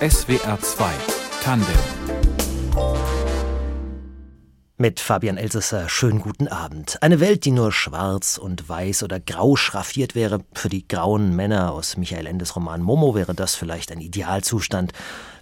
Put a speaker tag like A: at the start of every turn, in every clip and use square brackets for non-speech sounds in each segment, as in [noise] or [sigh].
A: SWR 2 Tandem
B: mit Fabian Elsesser, schönen guten Abend. Eine Welt, die nur schwarz und weiß oder grau schraffiert wäre. Für die grauen Männer aus Michael Endes Roman Momo wäre das vielleicht ein Idealzustand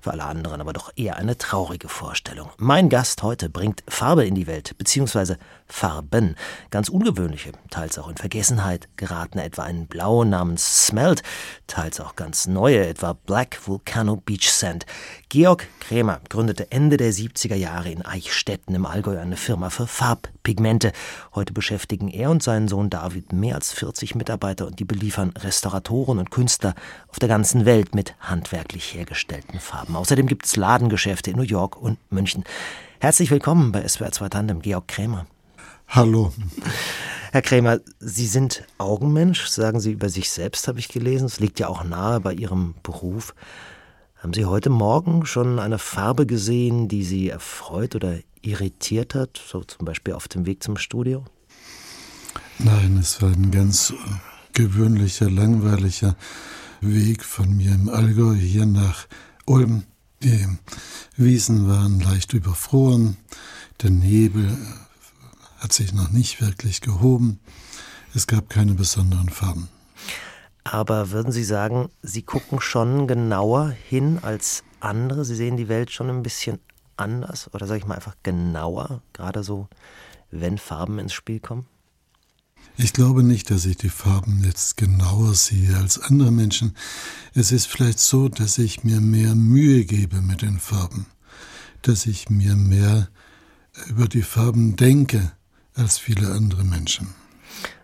B: für alle anderen aber doch eher eine traurige Vorstellung. Mein Gast heute bringt Farbe in die Welt, beziehungsweise Farben. Ganz ungewöhnliche, teils auch in Vergessenheit geratene, etwa ein Blau namens Smelt, teils auch ganz neue, etwa Black Volcano Beach Sand. Georg Krämer gründete Ende der 70er Jahre in Eichstätten im Allgäu eine Firma für Farbpigmente. Heute beschäftigen er und sein Sohn David mehr als 40 Mitarbeiter und die beliefern Restauratoren und Künstler auf der ganzen Welt mit handwerklich hergestellten Farben. Außerdem gibt es Ladengeschäfte in New York und München. Herzlich willkommen bei SWR 2 Tandem, Georg Krämer.
C: Hallo.
B: Herr Krämer, Sie sind Augenmensch, sagen Sie über sich selbst, habe ich gelesen. Es liegt ja auch nahe bei Ihrem Beruf. Haben Sie heute Morgen schon eine Farbe gesehen, die Sie erfreut oder irritiert hat, so zum Beispiel auf dem Weg zum Studio?
C: Nein, es war ein ganz gewöhnlicher, langweiliger Weg von mir im Allgäu hier nach Ulm. Die Wiesen waren leicht überfroren, der Nebel hat sich noch nicht wirklich gehoben, es gab keine besonderen Farben.
B: Aber würden Sie sagen, Sie gucken schon genauer hin als andere? Sie sehen die Welt schon ein bisschen anders oder sage ich mal einfach genauer, gerade so, wenn Farben ins Spiel kommen?
C: Ich glaube nicht, dass ich die Farben jetzt genauer sehe als andere Menschen. Es ist vielleicht so, dass ich mir mehr Mühe gebe mit den Farben, dass ich mir mehr über die Farben denke als viele andere Menschen.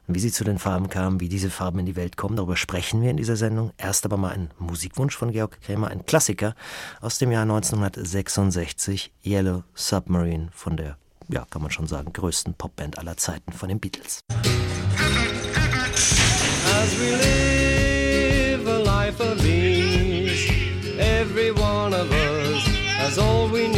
B: Wie sie zu den Farben kamen, wie diese Farben in die Welt kommen, darüber sprechen wir in dieser Sendung. Erst aber mal ein Musikwunsch von Georg Krämer, ein Klassiker aus dem Jahr 1966, Yellow Submarine von der, ja, kann man schon sagen, größten Popband aller Zeiten von den Beatles. As we live a life of ease, every one of us has all we need.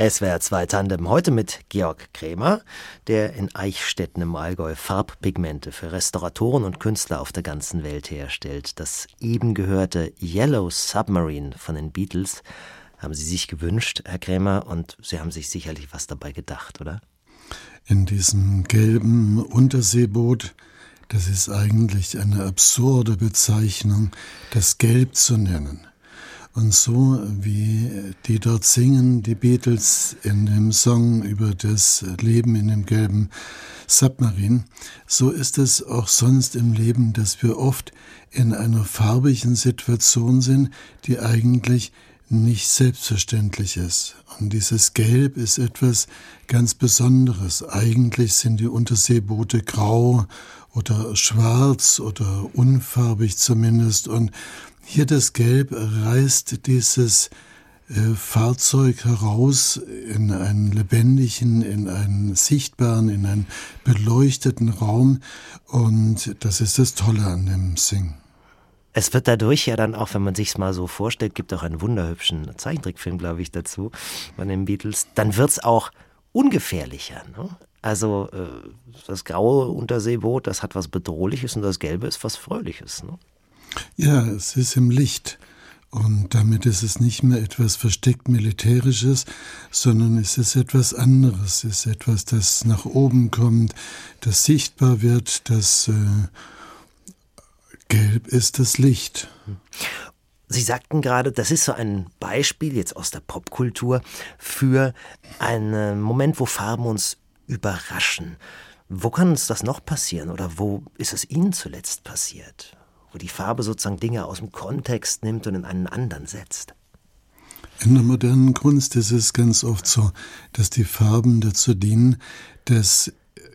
B: SWR 2 Tandem heute mit Georg Krämer, der in Eichstätten im Allgäu Farbpigmente für Restauratoren und Künstler auf der ganzen Welt herstellt. Das eben gehörte Yellow Submarine von den Beatles haben Sie sich gewünscht, Herr Krämer, und Sie haben sich sicherlich was dabei gedacht, oder?
C: In diesem gelben Unterseeboot, das ist eigentlich eine absurde Bezeichnung, das Gelb zu nennen. Und so wie die dort singen, die Beatles in dem Song über das Leben in dem gelben Submarine, so ist es auch sonst im Leben, dass wir oft in einer farbigen Situation sind, die eigentlich nicht selbstverständlich ist. Und dieses Gelb ist etwas ganz Besonderes. Eigentlich sind die Unterseeboote grau oder schwarz oder unfarbig zumindest. Und hier das Gelb reißt dieses äh, Fahrzeug heraus in einen lebendigen, in einen sichtbaren, in einen beleuchteten Raum. Und das ist das Tolle an dem Sing.
B: Es wird dadurch ja dann auch, wenn man sich mal so vorstellt, gibt auch einen wunderhübschen Zeichentrickfilm, glaube ich, dazu von den Beatles, dann wird es auch ungefährlicher. Ne? Also äh, das graue Unterseeboot, das hat was Bedrohliches und das gelbe ist was Fröhliches. Ne?
C: Ja, es ist im Licht. Und damit ist es nicht mehr etwas versteckt Militärisches, sondern es ist etwas anderes. Es ist etwas, das nach oben kommt, das sichtbar wird, das äh, gelb ist das Licht.
B: Sie sagten gerade, das ist so ein Beispiel jetzt aus der Popkultur für einen Moment, wo Farben uns überraschen. Wo kann uns das noch passieren oder wo ist es Ihnen zuletzt passiert? Wo die Farbe sozusagen Dinge aus dem Kontext nimmt und in einen anderen setzt.
C: In der modernen Kunst ist es ganz oft so, dass die Farben dazu dienen, das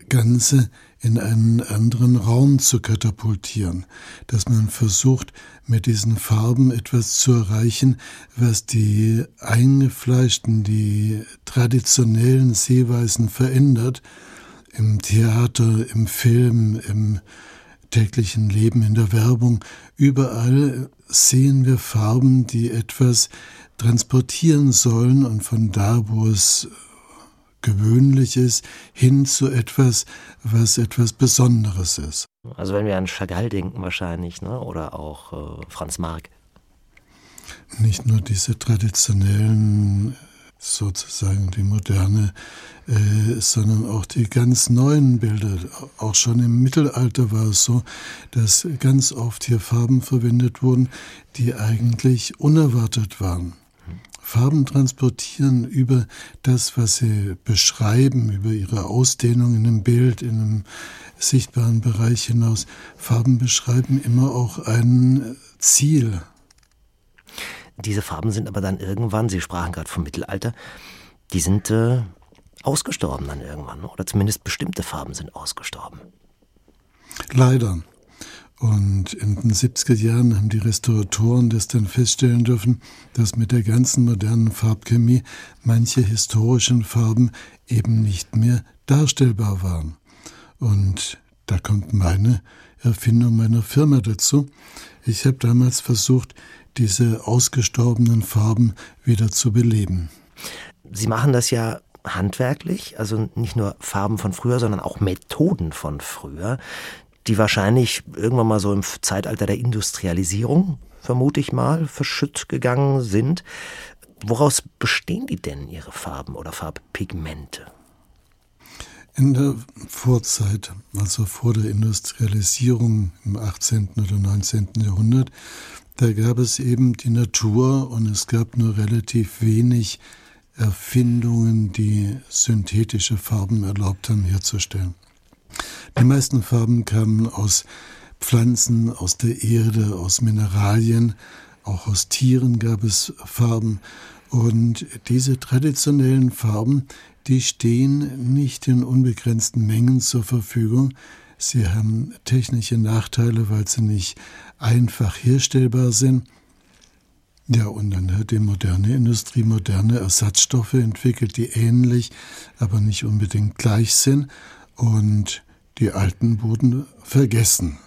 C: Ganze in einen anderen Raum zu katapultieren, dass man versucht, mit diesen Farben etwas zu erreichen, was die eingefleischten, die traditionellen Sehweisen verändert, im Theater, im Film, im täglichen Leben, in der Werbung, überall sehen wir Farben, die etwas transportieren sollen und von da, wo es gewöhnlich ist, hin zu etwas, was etwas Besonderes ist.
B: Also wenn wir an Chagall denken wahrscheinlich, ne? oder auch äh, Franz Marc.
C: Nicht nur diese traditionellen, sozusagen die moderne, äh, sondern auch die ganz neuen Bilder. Auch schon im Mittelalter war es so, dass ganz oft hier Farben verwendet wurden, die eigentlich unerwartet waren. Farben transportieren über das, was sie beschreiben, über ihre Ausdehnung in einem Bild, in einem sichtbaren Bereich hinaus. Farben beschreiben immer auch ein Ziel.
B: Diese Farben sind aber dann irgendwann, Sie sprachen gerade vom Mittelalter, die sind äh, ausgestorben dann irgendwann, oder zumindest bestimmte Farben sind ausgestorben.
C: Leider. Und in den 70er Jahren haben die Restauratoren das dann feststellen dürfen, dass mit der ganzen modernen Farbchemie manche historischen Farben eben nicht mehr darstellbar waren. Und da kommt meine Erfindung meiner Firma dazu. Ich habe damals versucht, diese ausgestorbenen Farben wieder zu beleben.
B: Sie machen das ja handwerklich, also nicht nur Farben von früher, sondern auch Methoden von früher die wahrscheinlich irgendwann mal so im Zeitalter der Industrialisierung, vermute ich mal, verschütt gegangen sind. Woraus bestehen die denn, ihre Farben oder Farbpigmente?
C: In der Vorzeit, also vor der Industrialisierung im 18. oder 19. Jahrhundert, da gab es eben die Natur und es gab nur relativ wenig Erfindungen, die synthetische Farben erlaubt haben herzustellen. Die meisten Farben kamen aus Pflanzen, aus der Erde, aus Mineralien, auch aus Tieren gab es Farben. Und diese traditionellen Farben, die stehen nicht in unbegrenzten Mengen zur Verfügung. Sie haben technische Nachteile, weil sie nicht einfach herstellbar sind. Ja, und dann hat die moderne Industrie moderne Ersatzstoffe entwickelt, die ähnlich, aber nicht unbedingt gleich sind. Und die alten wurden vergessen.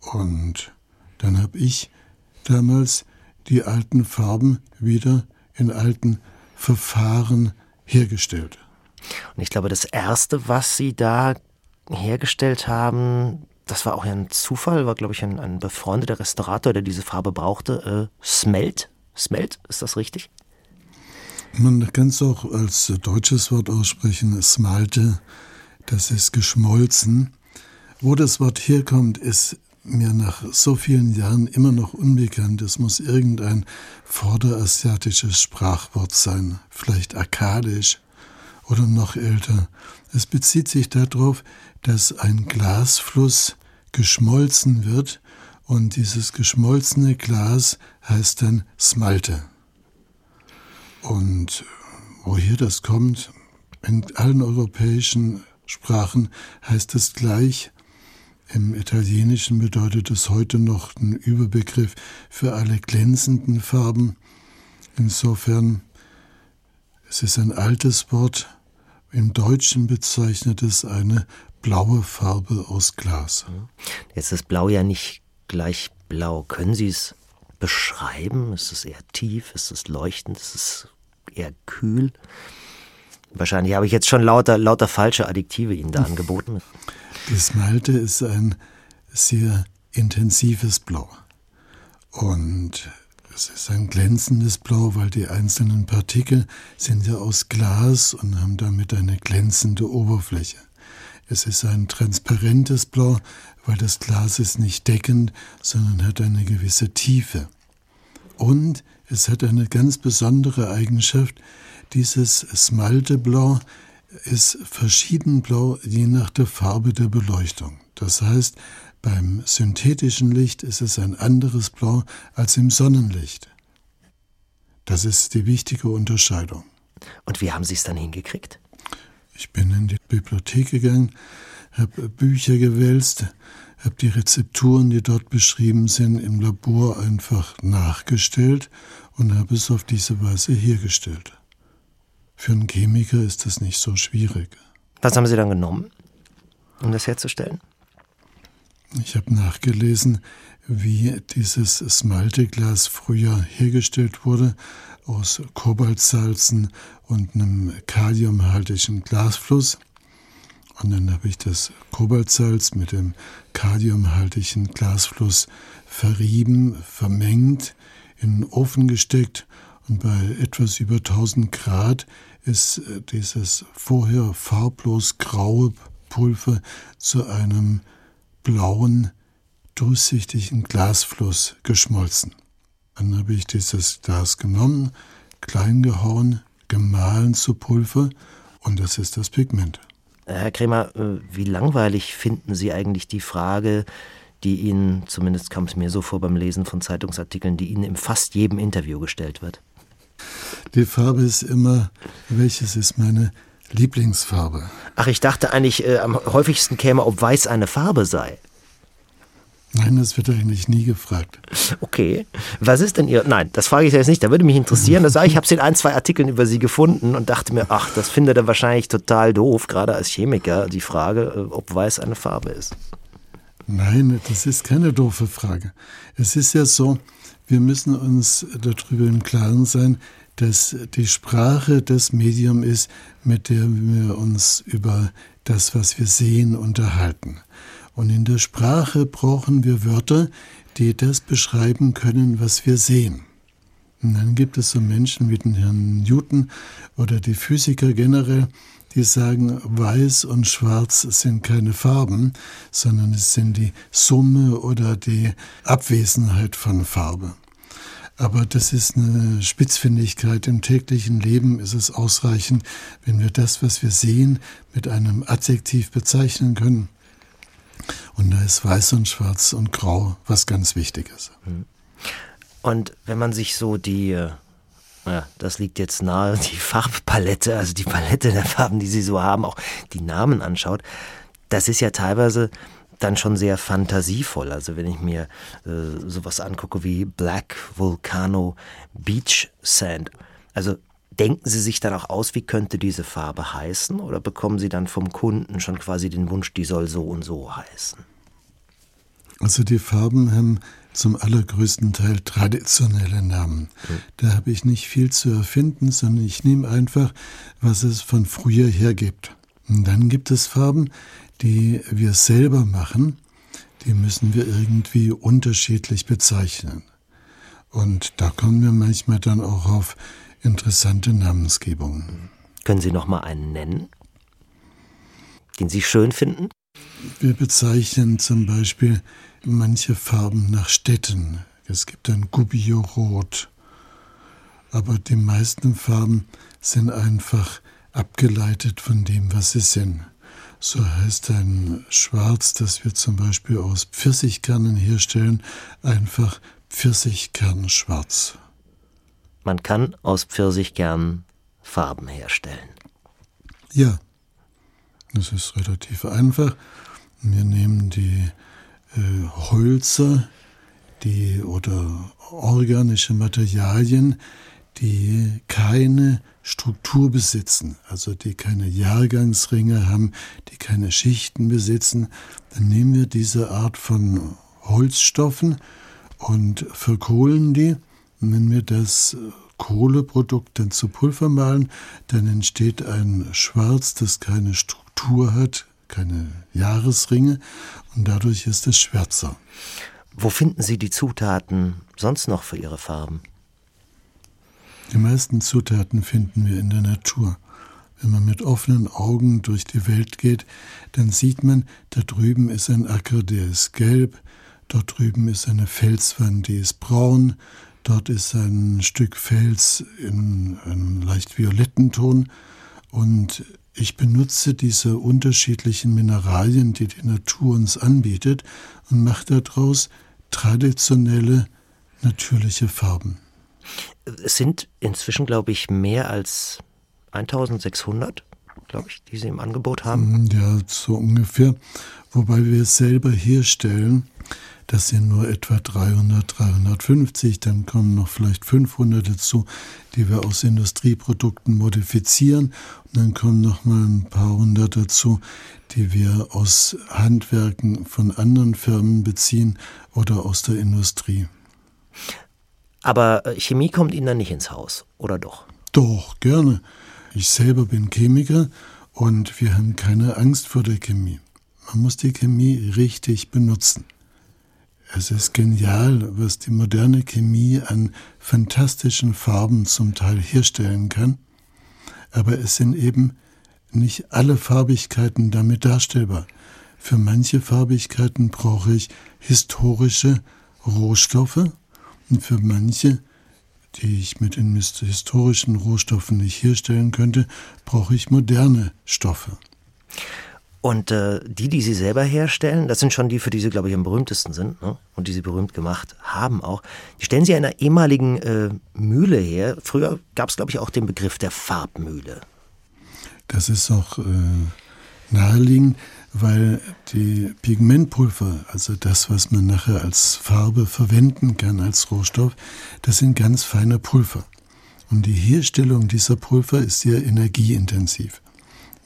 C: Und dann habe ich damals die alten Farben wieder in alten Verfahren hergestellt.
B: Und ich glaube, das Erste, was Sie da hergestellt haben, das war auch ein Zufall, war, glaube ich, ein, ein befreundeter Restaurator, der diese Farbe brauchte. Äh, Smelt? Smelt, ist das richtig?
C: Man kann es auch als deutsches Wort aussprechen, Smalte. Das ist geschmolzen. Wo das Wort herkommt, ist mir nach so vielen Jahren immer noch unbekannt. Es muss irgendein vorderasiatisches Sprachwort sein, vielleicht akkadisch oder noch älter. Es bezieht sich darauf, dass ein Glasfluss geschmolzen wird und dieses geschmolzene Glas heißt dann Smalte. Und woher das kommt, in allen europäischen Sprachen heißt es gleich. Im Italienischen bedeutet es heute noch ein Überbegriff für alle glänzenden Farben. Insofern es ist ein altes Wort. Im Deutschen bezeichnet es eine blaue Farbe aus Glas.
B: Jetzt ist Blau ja nicht gleich blau. Können Sie es beschreiben? Ist es eher tief? Ist es leuchtend? Ist es eher kühl? Wahrscheinlich habe ich jetzt schon lauter, lauter falsche Adjektive Ihnen da angeboten.
C: Das Malte ist ein sehr intensives Blau. Und es ist ein glänzendes Blau, weil die einzelnen Partikel sind ja aus Glas und haben damit eine glänzende Oberfläche. Es ist ein transparentes Blau, weil das Glas ist nicht deckend, sondern hat eine gewisse Tiefe. Und es hat eine ganz besondere Eigenschaft, dieses Smalteblau ist verschieden blau je nach der Farbe der Beleuchtung. Das heißt, beim synthetischen Licht ist es ein anderes Blau als im Sonnenlicht. Das ist die wichtige Unterscheidung.
B: Und wie haben Sie es dann hingekriegt?
C: Ich bin in die Bibliothek gegangen, habe Bücher gewälzt, habe die Rezepturen, die dort beschrieben sind, im Labor einfach nachgestellt und habe es auf diese Weise hergestellt. Für einen Chemiker ist das nicht so schwierig.
B: Was haben Sie dann genommen, um das herzustellen?
C: Ich habe nachgelesen, wie dieses Smalteglas früher hergestellt wurde, aus Kobaltsalzen und einem kaliumhaltigen Glasfluss. Und dann habe ich das Kobaltsalz mit dem kaliumhaltigen Glasfluss verrieben, vermengt, in den Ofen gesteckt und bei etwas über 1000 Grad ist äh, dieses vorher farblos graue Pulver zu einem blauen, durchsichtigen Glasfluss geschmolzen. Dann habe ich dieses Glas genommen, klein gehauen, gemahlen zu Pulver und das ist das Pigment.
B: Herr Kremer, äh, wie langweilig finden Sie eigentlich die Frage, die Ihnen, zumindest kam es mir so vor beim Lesen von Zeitungsartikeln, die Ihnen in fast jedem Interview gestellt wird?
C: Die Farbe ist immer, welches ist meine Lieblingsfarbe?
B: Ach, ich dachte eigentlich, äh, am häufigsten käme, ob weiß eine Farbe sei.
C: Nein, das wird eigentlich nie gefragt.
B: Okay. Was ist denn Ihr. Nein, das frage ich jetzt nicht. Da würde mich interessieren. Das, ich habe es in ein, zwei Artikeln über Sie gefunden und dachte mir, ach, das findet er wahrscheinlich total doof, gerade als Chemiker, die Frage, äh, ob weiß eine Farbe ist.
C: Nein, das ist keine doofe Frage. Es ist ja so, wir müssen uns darüber im Klaren sein, dass die Sprache das Medium ist, mit dem wir uns über das, was wir sehen, unterhalten. Und in der Sprache brauchen wir Wörter, die das beschreiben können, was wir sehen. Und dann gibt es so Menschen wie den Herrn Newton oder die Physiker generell, die sagen, weiß und schwarz sind keine Farben, sondern es sind die Summe oder die Abwesenheit von Farbe. Aber das ist eine Spitzfindigkeit. Im täglichen Leben ist es ausreichend, wenn wir das, was wir sehen, mit einem Adjektiv bezeichnen können. Und da ist weiß und schwarz und grau was ganz Wichtiges. Mhm.
B: Und wenn man sich so die, äh, ja, das liegt jetzt nahe, [laughs] die Farbpalette, also die Palette der Farben, die sie so haben, auch die Namen anschaut, das ist ja teilweise dann schon sehr fantasievoll. Also wenn ich mir äh, sowas angucke wie Black Volcano Beach Sand. Also denken Sie sich dann auch aus, wie könnte diese Farbe heißen? Oder bekommen Sie dann vom Kunden schon quasi den Wunsch, die soll so und so heißen?
C: Also die Farben haben zum allergrößten Teil traditionelle Namen. Mhm. Da habe ich nicht viel zu erfinden, sondern ich nehme einfach, was es von früher her gibt. Und dann gibt es Farben, die wir selber machen, die müssen wir irgendwie unterschiedlich bezeichnen. Und da kommen wir manchmal dann auch auf interessante Namensgebungen.
B: Können Sie noch mal einen nennen, den Sie schön finden?
C: Wir bezeichnen zum Beispiel manche Farben nach Städten. Es gibt ein Gubbio-Rot. Aber die meisten Farben sind einfach abgeleitet von dem, was sie sind. So heißt ein Schwarz, das wir zum Beispiel aus Pfirsichkernen herstellen, einfach Pfirsichkernschwarz.
B: Man kann aus Pfirsichkernen Farben herstellen.
C: Ja, das ist relativ einfach. Wir nehmen die äh, Holzer die, oder organische Materialien, die keine Struktur besitzen, also die keine Jahrgangsringe haben, die keine Schichten besitzen, dann nehmen wir diese Art von Holzstoffen und verkohlen die. Wenn wir das Kohleprodukt dann zu Pulver malen, dann entsteht ein Schwarz, das keine Struktur hat, keine Jahresringe und dadurch ist es schwärzer.
B: Wo finden Sie die Zutaten sonst noch für Ihre Farben?
C: Die meisten Zutaten finden wir in der Natur. Wenn man mit offenen Augen durch die Welt geht, dann sieht man, da drüben ist ein Acker, der ist gelb, dort drüben ist eine Felswand, die ist braun, dort ist ein Stück Fels in einem leicht violetten Ton und ich benutze diese unterschiedlichen Mineralien, die die Natur uns anbietet, und mache daraus traditionelle, natürliche Farben.
B: Es sind inzwischen, glaube ich, mehr als 1600, glaube ich, die Sie im Angebot haben.
C: Ja, so ungefähr. Wobei wir es selber herstellen. Das sind nur etwa 300, 350. Dann kommen noch vielleicht 500 dazu, die wir aus Industrieprodukten modifizieren. Und dann kommen noch mal ein paar hundert dazu, die wir aus Handwerken von anderen Firmen beziehen oder aus der Industrie.
B: Aber äh, Chemie kommt Ihnen dann nicht ins Haus, oder doch?
C: Doch, gerne. Ich selber bin Chemiker und wir haben keine Angst vor der Chemie. Man muss die Chemie richtig benutzen. Es ist genial, was die moderne Chemie an fantastischen Farben zum Teil herstellen kann, aber es sind eben nicht alle Farbigkeiten damit darstellbar. Für manche Farbigkeiten brauche ich historische Rohstoffe und für manche, die ich mit den historischen Rohstoffen nicht herstellen könnte, brauche ich moderne Stoffe.
B: Und äh, die, die sie selber herstellen, das sind schon die, für die sie, glaube ich, am berühmtesten sind ne? und die sie berühmt gemacht haben auch. Die stellen sie einer ehemaligen äh, Mühle her. Früher gab es, glaube ich, auch den Begriff der Farbmühle.
C: Das ist auch äh, naheliegend, weil die Pigmentpulver, also das, was man nachher als Farbe verwenden kann, als Rohstoff, das sind ganz feine Pulver. Und die Herstellung dieser Pulver ist sehr energieintensiv.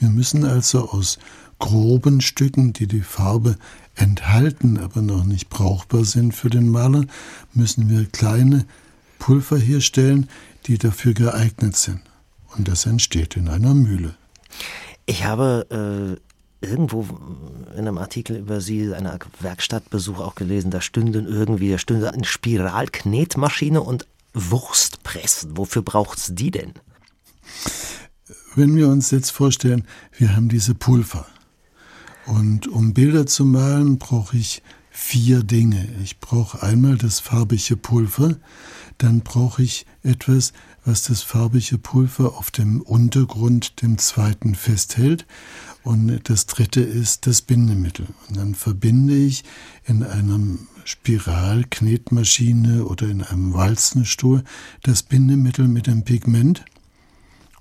C: Wir müssen also aus groben Stücken, die die Farbe enthalten, aber noch nicht brauchbar sind für den Maler, müssen wir kleine Pulver herstellen, die dafür geeignet sind. Und das entsteht in einer Mühle.
B: Ich habe äh, irgendwo in einem Artikel über Sie, einen Werkstattbesuch auch gelesen, da stünden irgendwie, da stünde eine Spiralknetmaschine und Wurstpressen. Wofür braucht es die denn?
C: Wenn wir uns jetzt vorstellen, wir haben diese Pulver. Und um Bilder zu malen, brauche ich vier Dinge. Ich brauche einmal das farbige Pulver, dann brauche ich etwas, was das farbige Pulver auf dem Untergrund, dem zweiten, festhält. Und das dritte ist das Bindemittel. Und dann verbinde ich in einem Spiralknetmaschine oder in einem Walzenstuhl das Bindemittel mit dem Pigment.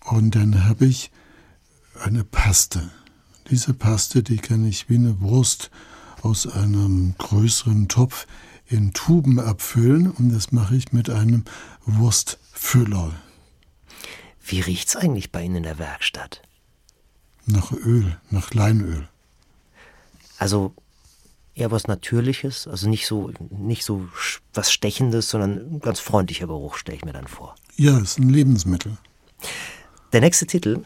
C: Und dann habe ich eine Paste. Diese Paste, die kann ich wie eine Wurst aus einem größeren Topf in Tuben abfüllen und das mache ich mit einem Wurstfüller.
B: Wie riecht's eigentlich bei Ihnen in der Werkstatt?
C: Nach Öl, nach Leinöl.
B: Also eher was Natürliches, also nicht so, nicht so was Stechendes, sondern ein ganz freundlicher Geruch, stelle ich mir dann vor.
C: Ja, es ist ein Lebensmittel.
B: Der nächste Titel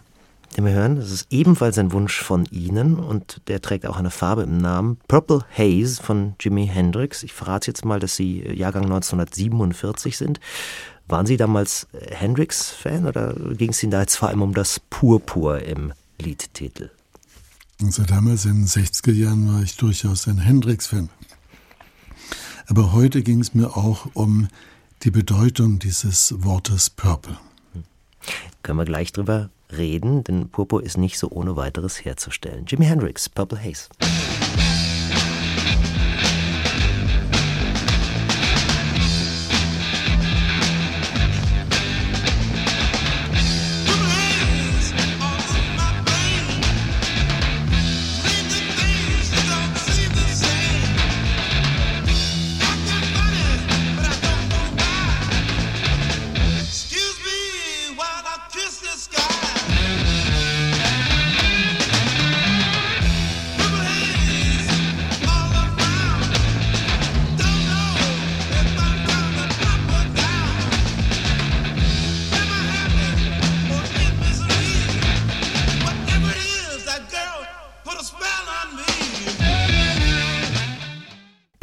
B: den wir hören. Das ist ebenfalls ein Wunsch von Ihnen und der trägt auch eine Farbe im Namen. Purple Haze von Jimi Hendrix. Ich verrate jetzt mal, dass Sie Jahrgang 1947 sind. Waren Sie damals Hendrix-Fan oder ging es Ihnen da jetzt vor allem um das Purpur im Liedtitel?
C: Also damals in den 60er Jahren war ich durchaus ein Hendrix-Fan. Aber heute ging es mir auch um die Bedeutung dieses Wortes Purple. Hm.
B: Können wir gleich drüber reden, denn Purpur ist nicht so ohne weiteres herzustellen. Jimi Hendrix, Purple Haze.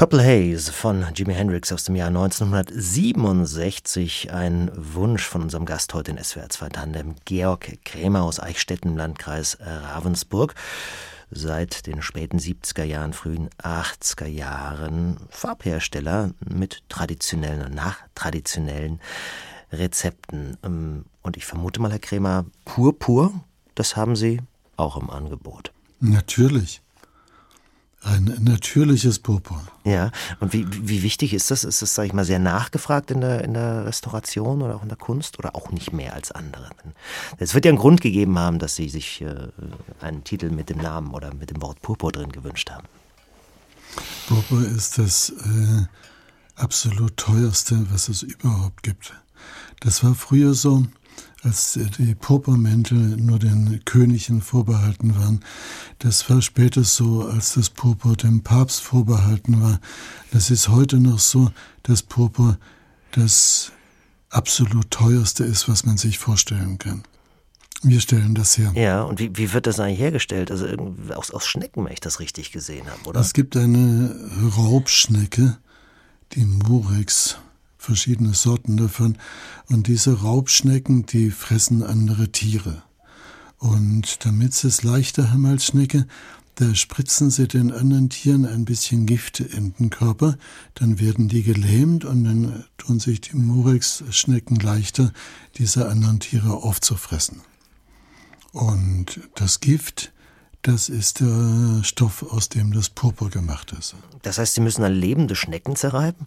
B: Purple Haze von Jimi Hendrix aus dem Jahr 1967. Ein Wunsch von unserem Gast heute in SWR 2 Tandem, Georg Krämer aus Eichstätten im Landkreis Ravensburg. Seit den späten 70er Jahren, frühen 80er Jahren Farbhersteller mit traditionellen und nachtraditionellen Rezepten. Ähm, und ich vermute mal, Herr Krämer, Purpur, das haben Sie auch im Angebot.
C: Natürlich. Ein natürliches Purpur.
B: Ja, und wie, wie wichtig ist das? Ist das, sage ich mal, sehr nachgefragt in der, in der Restauration oder auch in der Kunst oder auch nicht mehr als andere? Es wird ja einen Grund gegeben haben, dass Sie sich äh, einen Titel mit dem Namen oder mit dem Wort Purpur drin gewünscht haben.
C: Purpur ist das äh, absolut teuerste, was es überhaupt gibt. Das war früher so, als die Purpurmäntel nur den Königen vorbehalten waren. Das war später so, als das Purpur dem Papst vorbehalten war. Das ist heute noch so, dass Purpur das absolut teuerste ist, was man sich vorstellen kann. Wir stellen das her.
B: Ja, und wie, wie wird das eigentlich hergestellt? Also aus, aus Schnecken, wenn ich das richtig gesehen habe, oder?
C: Es gibt eine Raubschnecke, die Murex verschiedene Sorten davon. Und diese Raubschnecken, die fressen andere Tiere. Und damit sie es leichter haben als Schnecke, da spritzen sie den anderen Tieren ein bisschen Gift in den Körper, dann werden die gelähmt und dann tun sich die Murex-Schnecken leichter, diese anderen Tiere aufzufressen. Und das Gift, das ist der Stoff, aus dem das Purpur gemacht ist.
B: Das heißt, Sie müssen dann lebende Schnecken zerreiben?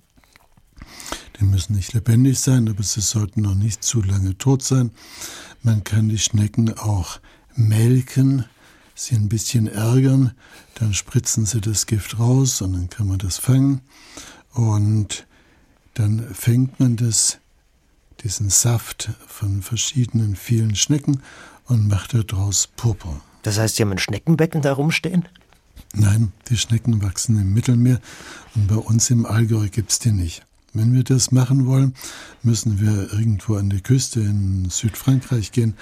C: Die müssen nicht lebendig sein, aber sie sollten noch nicht zu lange tot sein. Man kann die Schnecken auch melken, sie ein bisschen ärgern, dann spritzen sie das Gift raus und dann kann man das fangen. Und dann fängt man das, diesen Saft von verschiedenen vielen Schnecken und macht daraus Purpur.
B: Das heißt, Sie haben ein Schneckenbecken da rumstehen?
C: Nein, die Schnecken wachsen im Mittelmeer und bei uns im Allgäu gibt es die nicht. Wenn wir das machen wollen, müssen wir irgendwo an die Küste in Südfrankreich gehen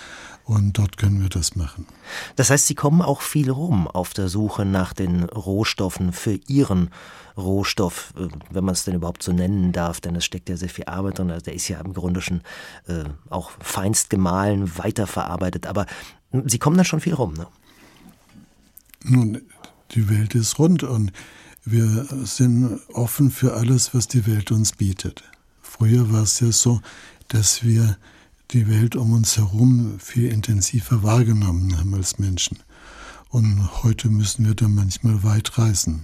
C: und dort können wir das machen.
B: Das heißt, Sie kommen auch viel rum auf der Suche nach den Rohstoffen für Ihren Rohstoff, äh, wenn man es denn überhaupt so nennen darf, denn es steckt ja sehr viel Arbeit drin. Also der ist ja im Grunde schon äh, auch feinst gemahlen, weiterverarbeitet. Aber Sie kommen dann schon viel rum, ne?
C: Nun, die Welt ist rund und wir sind offen für alles, was die Welt uns bietet. Früher war es ja so, dass wir die Welt um uns herum viel intensiver wahrgenommen haben als Menschen. Und heute müssen wir dann manchmal weit reisen.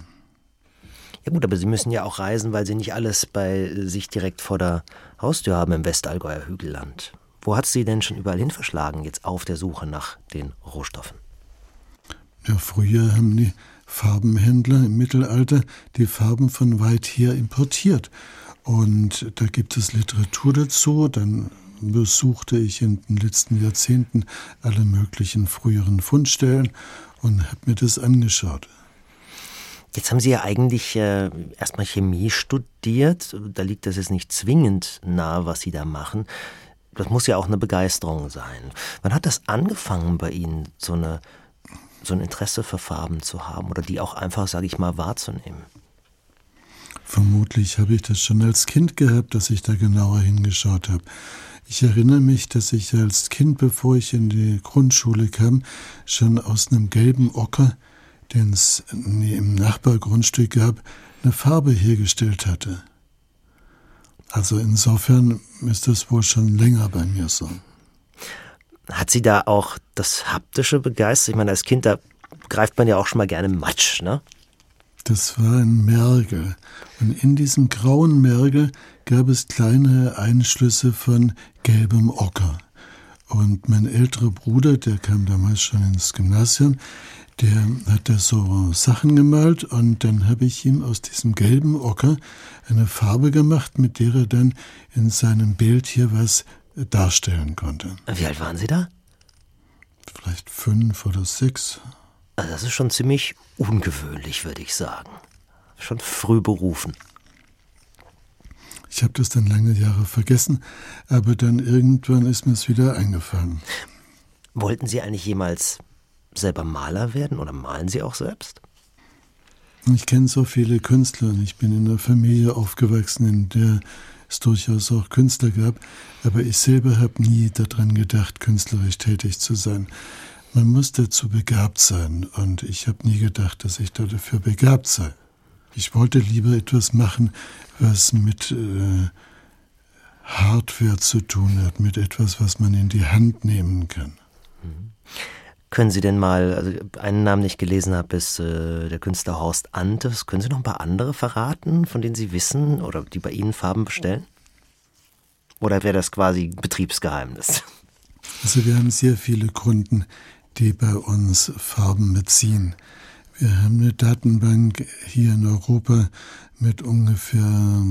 B: Ja gut, aber Sie müssen ja auch reisen, weil Sie nicht alles bei sich direkt vor der Haustür haben im Westallgäuer Hügelland. Wo hat Sie denn schon überall hin verschlagen, jetzt auf der Suche nach den Rohstoffen?
C: Ja, früher haben die Farbenhändler im Mittelalter die Farben von weit her importiert. Und da gibt es Literatur dazu. Dann besuchte ich in den letzten Jahrzehnten alle möglichen früheren Fundstellen und habe mir das angeschaut.
B: Jetzt haben Sie ja eigentlich äh, erstmal Chemie studiert. Da liegt das jetzt nicht zwingend nahe, was Sie da machen. Das muss ja auch eine Begeisterung sein. Wann hat das angefangen bei Ihnen, so eine so ein Interesse für Farben zu haben oder die auch einfach, sage ich mal, wahrzunehmen?
C: Vermutlich habe ich das schon als Kind gehabt, dass ich da genauer hingeschaut habe. Ich erinnere mich, dass ich als Kind, bevor ich in die Grundschule kam, schon aus einem gelben Ocker, den es im Nachbargrundstück gab, eine Farbe hergestellt hatte. Also insofern ist das wohl schon länger bei mir so.
B: Hat sie da auch das Haptische begeistert? Ich meine, als Kind, da greift man ja auch schon mal gerne Matsch, ne?
C: Das war ein Mergel. Und in diesem grauen Mergel gab es kleine Einschlüsse von gelbem Ocker. Und mein älterer Bruder, der kam damals schon ins Gymnasium, der hat da so Sachen gemalt und dann habe ich ihm aus diesem gelben Ocker eine Farbe gemacht, mit der er dann in seinem Bild hier was darstellen konnte.
B: Wie alt waren Sie da?
C: Vielleicht fünf oder sechs.
B: Also das ist schon ziemlich ungewöhnlich, würde ich sagen. Schon früh berufen.
C: Ich habe das dann lange Jahre vergessen, aber dann irgendwann ist mir es wieder eingefallen.
B: Wollten Sie eigentlich jemals selber Maler werden oder malen Sie auch selbst?
C: Ich kenne so viele Künstler und ich bin in einer Familie aufgewachsen, in der es durchaus auch Künstler gab, aber ich selber habe nie daran gedacht, künstlerisch tätig zu sein. Man muss dazu begabt sein und ich habe nie gedacht, dass ich dafür begabt sei. Ich wollte lieber etwas machen, was mit äh, Hardware zu tun hat, mit etwas, was man in die Hand nehmen kann.
B: Können Sie denn mal, also einen Namen, den ich gelesen habe, ist äh, der Künstler Horst Antes. Können Sie noch ein paar andere verraten, von denen Sie wissen oder die bei Ihnen Farben bestellen? Oder wäre das quasi Betriebsgeheimnis?
C: Also wir haben sehr viele Kunden, die bei uns Farben beziehen. Wir haben eine Datenbank hier in Europa mit ungefähr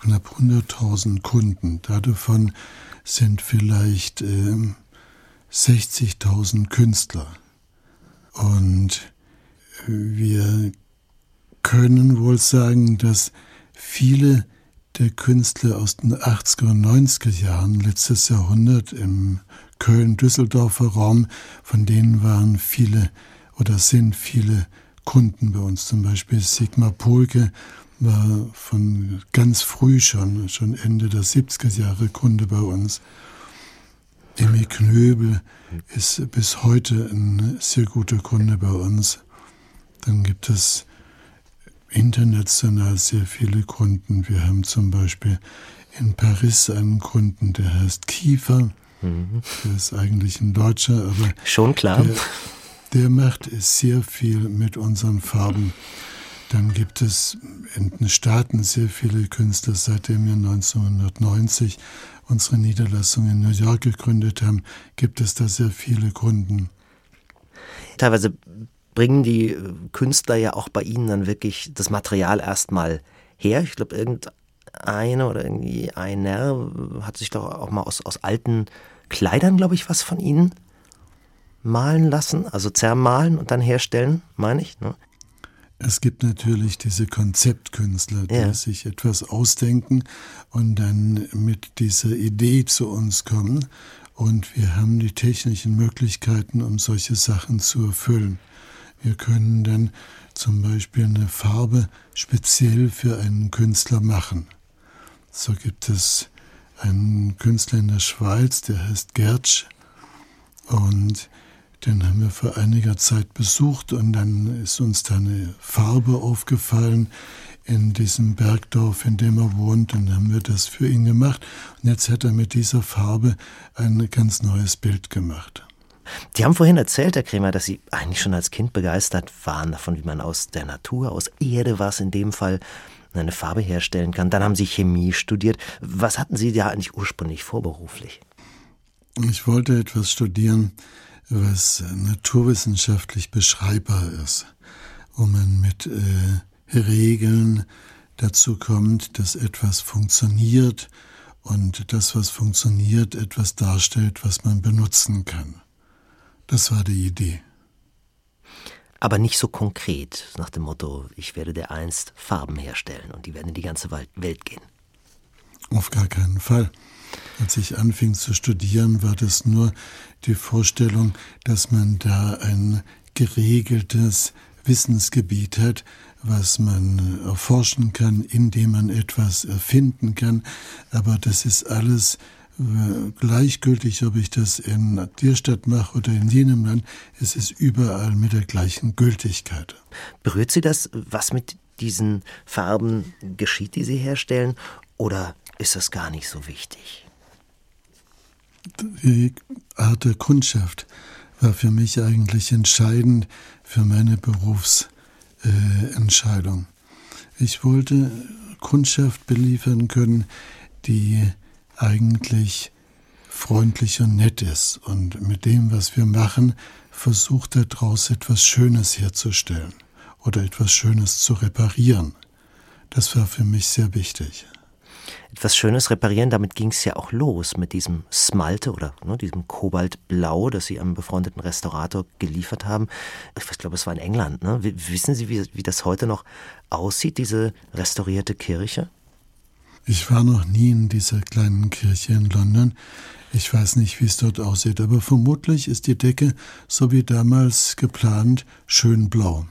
C: knapp 100.000 Kunden. Davon sind vielleicht äh, 60.000 Künstler. Und wir können wohl sagen, dass viele der Künstler aus den 80er und 90er Jahren, letztes Jahrhundert im Köln-Düsseldorfer Raum, von denen waren viele oder sind viele Kunden bei uns. Zum Beispiel Sigmar Polke war von ganz früh schon, schon Ende der 70er Jahre Kunde bei uns. Emmy Knöbel ist bis heute ein sehr guter Kunde bei uns. Dann gibt es international sehr viele Kunden. Wir haben zum Beispiel in Paris einen Kunden, der heißt Kiefer. Mhm. Der ist eigentlich ein Deutscher, aber
B: schon klar.
C: Der, der macht sehr viel mit unseren Farben. Dann gibt es in den Staaten sehr viele Künstler, seitdem wir 1990 unsere Niederlassung in New York gegründet haben, gibt es da sehr viele Kunden.
B: Teilweise bringen die Künstler ja auch bei Ihnen dann wirklich das Material erstmal her. Ich glaube, irgendeine oder irgendwie einer hat sich doch auch mal aus, aus alten Kleidern, glaube ich, was von Ihnen malen lassen, also zermalen und dann herstellen, meine ich. Ne?
C: Es gibt natürlich diese Konzeptkünstler, die ja. sich etwas ausdenken und dann mit dieser Idee zu uns kommen. Und wir haben die technischen Möglichkeiten, um solche Sachen zu erfüllen. Wir können dann zum Beispiel eine Farbe speziell für einen Künstler machen. So gibt es einen Künstler in der Schweiz, der heißt Gertsch. Und den haben wir vor einiger Zeit besucht und dann ist uns da eine Farbe aufgefallen in diesem Bergdorf, in dem er wohnt. Und dann haben wir das für ihn gemacht. Und jetzt hat er mit dieser Farbe ein ganz neues Bild gemacht.
B: Die haben vorhin erzählt, Herr Kremer, dass Sie eigentlich schon als Kind begeistert waren davon, wie man aus der Natur, aus Erde was in dem Fall, eine Farbe herstellen kann. Dann haben Sie Chemie studiert. Was hatten Sie da eigentlich ursprünglich vorberuflich?
C: Ich wollte etwas studieren, was naturwissenschaftlich beschreibbar ist, wo man mit äh, Regeln dazu kommt, dass etwas funktioniert und das, was funktioniert, etwas darstellt, was man benutzen kann. Das war die Idee.
B: Aber nicht so konkret, nach dem Motto, ich werde der einst Farben herstellen und die werden in die ganze Welt gehen.
C: Auf gar keinen Fall. Als ich anfing zu studieren, war das nur die Vorstellung, dass man da ein geregeltes Wissensgebiet hat, was man erforschen kann, indem man etwas erfinden kann. Aber das ist alles äh, gleichgültig, ob ich das in der Stadt mache oder in jenem Land. Es ist überall mit der gleichen Gültigkeit.
B: Berührt Sie das, was mit diesen Farben geschieht, die Sie herstellen? Oder ist das gar nicht so wichtig?
C: Die Art der Kundschaft war für mich eigentlich entscheidend für meine Berufsentscheidung. Ich wollte Kundschaft beliefern können, die eigentlich freundlich und nett ist und mit dem, was wir machen, versucht daraus etwas Schönes herzustellen oder etwas Schönes zu reparieren. Das war für mich sehr wichtig
B: etwas Schönes reparieren. Damit ging es ja auch los mit diesem Smalte oder ne, diesem Kobaltblau, das Sie einem befreundeten Restaurator geliefert haben. Ich glaube, es war in England. Ne? Wissen Sie, wie, wie das heute noch aussieht, diese restaurierte Kirche?
C: Ich war noch nie in dieser kleinen Kirche in London. Ich weiß nicht, wie es dort aussieht, aber vermutlich ist die Decke, so wie damals geplant, schön blau.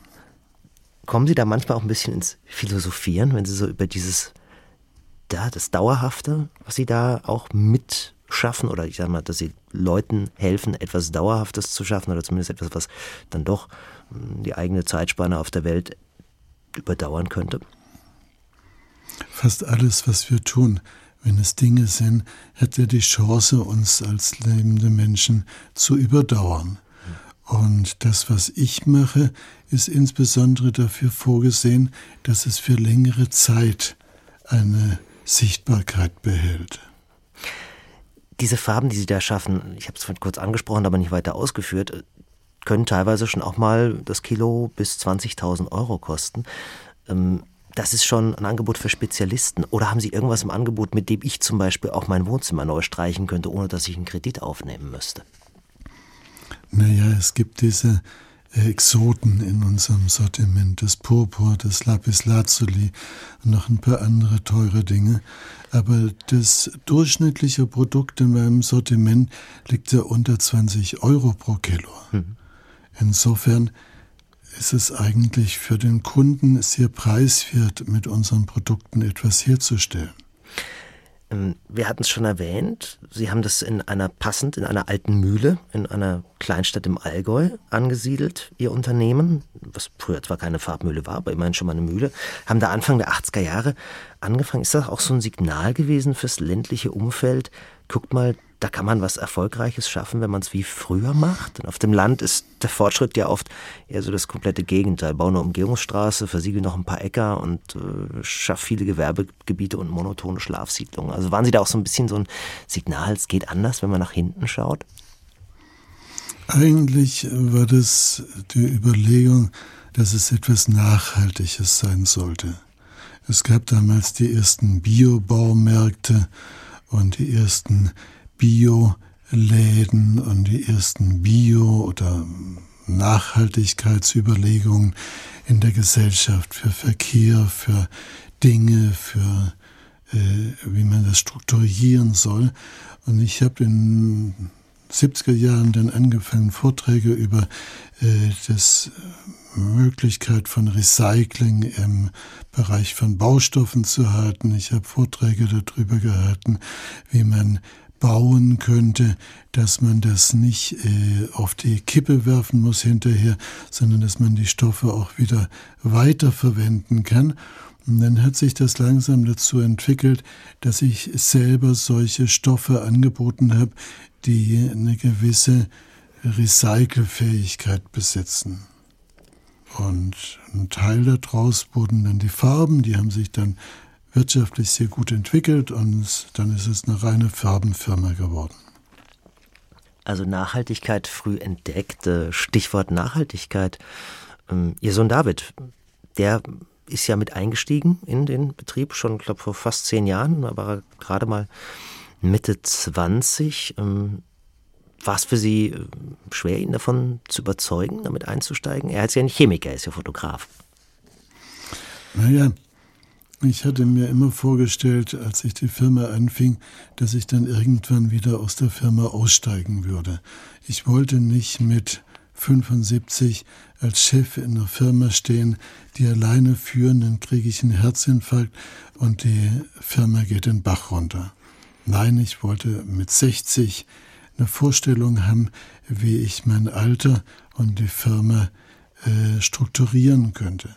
B: Kommen Sie da manchmal auch ein bisschen ins Philosophieren, wenn Sie so über dieses da das Dauerhafte, was Sie da auch mitschaffen oder ich sage mal, dass Sie Leuten helfen, etwas Dauerhaftes zu schaffen oder zumindest etwas, was dann doch hm, die eigene Zeitspanne auf der Welt überdauern könnte?
C: Fast alles, was wir tun, wenn es Dinge sind, hätte die Chance, uns als lebende Menschen zu überdauern. Und das, was ich mache, ist insbesondere dafür vorgesehen, dass es für längere Zeit eine Sichtbarkeit behält.
B: Diese Farben, die Sie da schaffen, ich habe es kurz angesprochen, aber nicht weiter ausgeführt, können teilweise schon auch mal das Kilo bis 20.000 Euro kosten. Ähm, das ist schon ein Angebot für Spezialisten. Oder haben Sie irgendwas im Angebot, mit dem ich zum Beispiel auch mein Wohnzimmer neu streichen könnte, ohne dass ich einen Kredit aufnehmen müsste?
C: Naja, es gibt diese Exoten in unserem Sortiment, das Purpur, das Lapis Lazuli und noch ein paar andere teure Dinge. Aber das durchschnittliche Produkt in meinem Sortiment liegt ja unter 20 Euro pro Kilo. Mhm. Insofern ist es eigentlich für den Kunden sehr preiswert, mit unseren Produkten etwas herzustellen.
B: Ähm, wir hatten es schon erwähnt, Sie haben das in einer passend in einer alten Mühle in einer Kleinstadt im Allgäu angesiedelt, Ihr Unternehmen, was früher zwar keine Farbmühle war, aber immerhin schon mal eine Mühle, haben da Anfang der 80er Jahre angefangen. Ist das auch so ein Signal gewesen fürs ländliche Umfeld? Guckt mal, da kann man was Erfolgreiches schaffen, wenn man es wie früher macht. Und auf dem Land ist der Fortschritt ja oft eher so das komplette Gegenteil. Bau eine Umgehungsstraße, versiegel noch ein paar Äcker und äh, schaff viele Gewerbegebiete und monotone Schlafsiedlungen. Also waren Sie da auch so ein bisschen so ein Signal, es geht anders, wenn man nach hinten schaut?
C: Eigentlich war das die Überlegung, dass es etwas Nachhaltiges sein sollte. Es gab damals die ersten Biobaumärkte und die ersten Bioläden und die ersten Bio- oder Nachhaltigkeitsüberlegungen in der Gesellschaft für Verkehr, für Dinge, für äh, wie man das strukturieren soll. Und ich habe in 70er Jahren dann angefangen, Vorträge über äh, das Möglichkeit von Recycling im Bereich von Baustoffen zu halten. Ich habe Vorträge darüber gehalten, wie man bauen könnte, dass man das nicht äh, auf die Kippe werfen muss hinterher, sondern dass man die Stoffe auch wieder weiterverwenden kann. Und dann hat sich das langsam dazu entwickelt, dass ich selber solche Stoffe angeboten habe, die eine gewisse Recycelfähigkeit besitzen. Und ein Teil daraus wurden dann die Farben, die haben sich dann wirtschaftlich sehr gut entwickelt und dann ist es eine reine Farbenfirma geworden.
B: Also Nachhaltigkeit früh entdeckt, Stichwort Nachhaltigkeit. Ähm, Ihr Sohn David, der ist ja mit eingestiegen in den Betrieb, schon, glaube vor fast zehn Jahren, da war er gerade mal Mitte 20. Ähm, war es für Sie äh, schwer, ihn davon zu überzeugen, damit einzusteigen? Er ist ja nicht Chemiker, er ist ja Fotograf.
C: Naja, ich hatte mir immer vorgestellt, als ich die Firma anfing, dass ich dann irgendwann wieder aus der Firma aussteigen würde. Ich wollte nicht mit 75 als Chef in einer Firma stehen, die alleine führen, dann kriege ich einen Herzinfarkt und die Firma geht den Bach runter. Nein, ich wollte mit 60 eine Vorstellung haben, wie ich mein Alter und die Firma äh, strukturieren könnte.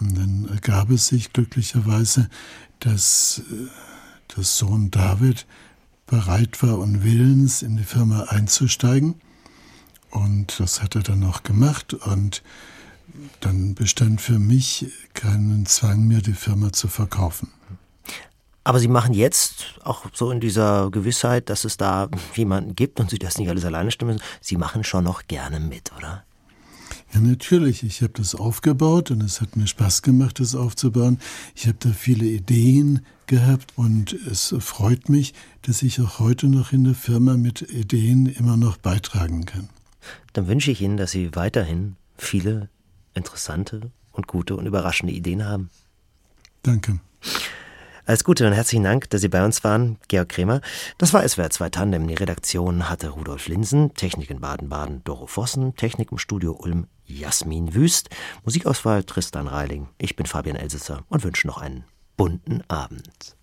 C: Und dann ergab es sich glücklicherweise, dass äh, der Sohn David bereit war und willens, in die Firma einzusteigen. Und das hat er dann auch gemacht. Und dann bestand für mich keinen Zwang mehr, die Firma zu verkaufen.
B: Aber Sie machen jetzt auch so in dieser Gewissheit, dass es da jemanden gibt und Sie das nicht alles alleine stimmen. Sie machen schon noch gerne mit, oder?
C: Ja, natürlich. Ich habe das aufgebaut und es hat mir Spaß gemacht, das aufzubauen. Ich habe da viele Ideen gehabt und es freut mich, dass ich auch heute noch in der Firma mit Ideen immer noch beitragen kann.
B: Dann wünsche ich Ihnen, dass Sie weiterhin viele interessante und gute und überraschende Ideen haben.
C: Danke.
B: Alles Gute und herzlichen Dank, dass Sie bei uns waren, Georg Kremer. Das war SWR 2 Tandem. Die Redaktion hatte Rudolf Linsen, Technik in Baden-Baden Doro Vossen, Technik im Studio Ulm Jasmin Wüst, Musikauswahl Tristan Reiling. Ich bin Fabian Elsesser und wünsche noch einen bunten Abend.